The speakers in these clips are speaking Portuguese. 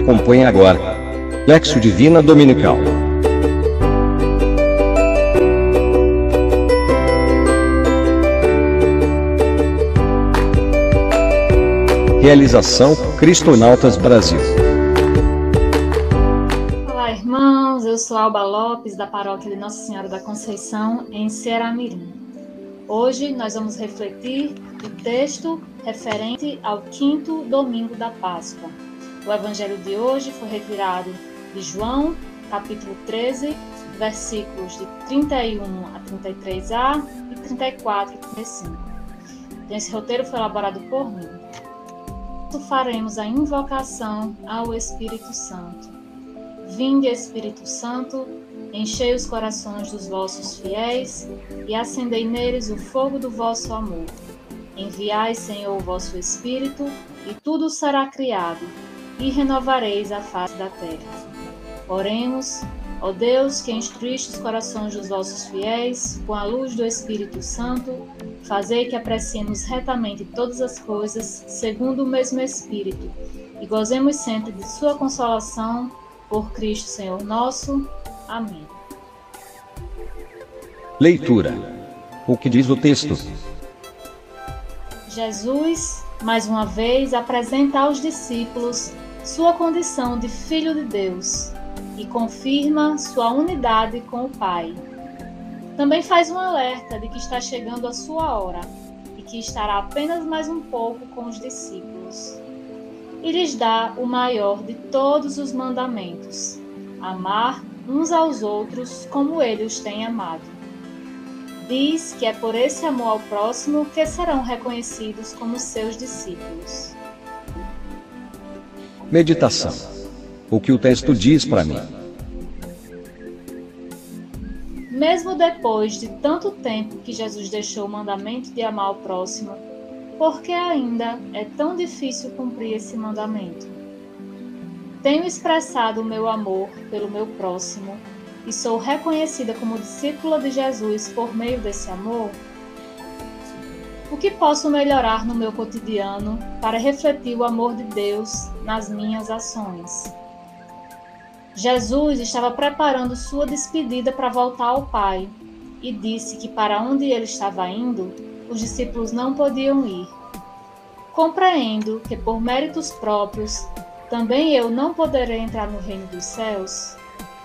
Acompanhe agora. Lexo Divina Dominical. Realização Cristonautas Brasil. Olá, irmãos. Eu sou Alba Lopes, da paróquia de Nossa Senhora da Conceição, em Ceará-Mirim. Hoje nós vamos refletir o texto referente ao quinto domingo da Páscoa. O evangelho de hoje foi retirado de João, capítulo 13, versículos de 31 a 33a e 34 a 35. Então, esse roteiro foi elaborado por mim. Faremos a invocação ao Espírito Santo. Vinde, Espírito Santo, enchei os corações dos vossos fiéis e acendei neles o fogo do vosso amor. Enviai, Senhor, o vosso Espírito, e tudo será criado e renovareis a face da terra. Oremos, ó Deus, que instruíste os corações dos vossos fiéis com a luz do Espírito Santo, fazei que apreciemos retamente todas as coisas segundo o mesmo Espírito e gozemos sempre de Sua consolação por Cristo Senhor nosso. Amém. Leitura. O que diz o texto? Jesus, mais uma vez, apresenta aos discípulos sua condição de Filho de Deus e confirma sua unidade com o Pai. Também faz um alerta de que está chegando a sua hora e que estará apenas mais um pouco com os discípulos. E lhes dá o maior de todos os mandamentos: amar uns aos outros como ele os tem amado. Diz que é por esse amor ao próximo que serão reconhecidos como seus discípulos. Meditação. O que o texto diz para mim? Mesmo depois de tanto tempo que Jesus deixou o mandamento de amar o próximo, por que ainda é tão difícil cumprir esse mandamento? Tenho expressado o meu amor pelo meu próximo e sou reconhecida como discípula de Jesus por meio desse amor? O que posso melhorar no meu cotidiano para refletir o amor de Deus nas minhas ações? Jesus estava preparando sua despedida para voltar ao Pai e disse que para onde ele estava indo, os discípulos não podiam ir. Compreendo que por méritos próprios também eu não poderei entrar no reino dos céus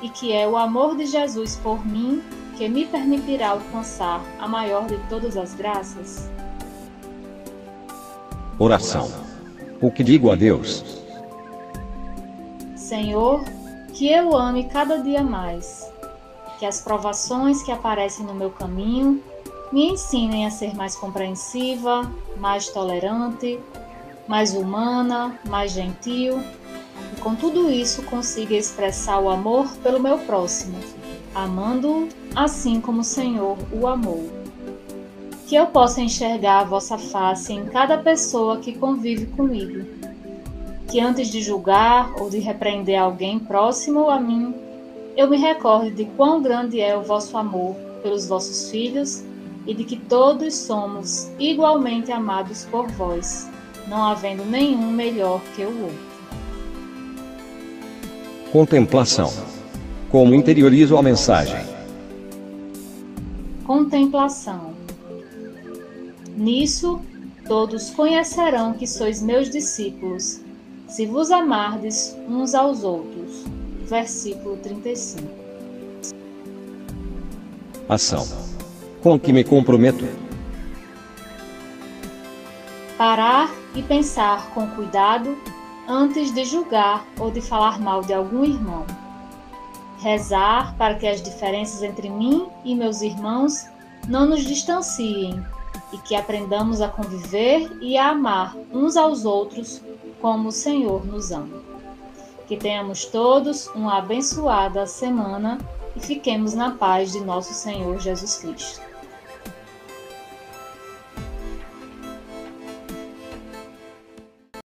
e que é o amor de Jesus por mim que me permitirá alcançar a maior de todas as graças? Oração. O que digo a Deus? Senhor, que eu ame cada dia mais, que as provações que aparecem no meu caminho me ensinem a ser mais compreensiva, mais tolerante, mais humana, mais gentil, e com tudo isso consiga expressar o amor pelo meu próximo, amando-o assim como o Senhor o amou que eu possa enxergar a vossa face em cada pessoa que convive comigo. Que antes de julgar ou de repreender alguém próximo a mim, eu me recorde de quão grande é o vosso amor pelos vossos filhos e de que todos somos igualmente amados por vós, não havendo nenhum melhor que o outro. Contemplação. Como interiorizo a mensagem? Contemplação. Nisso todos conhecerão que sois meus discípulos, se vos amardes uns aos outros. Versículo 35. Ação. Com que me comprometo? Parar e pensar com cuidado antes de julgar ou de falar mal de algum irmão. Rezar para que as diferenças entre mim e meus irmãos não nos distanciem e que aprendamos a conviver e a amar uns aos outros como o Senhor nos ama. Que tenhamos todos uma abençoada semana e fiquemos na paz de nosso Senhor Jesus Cristo.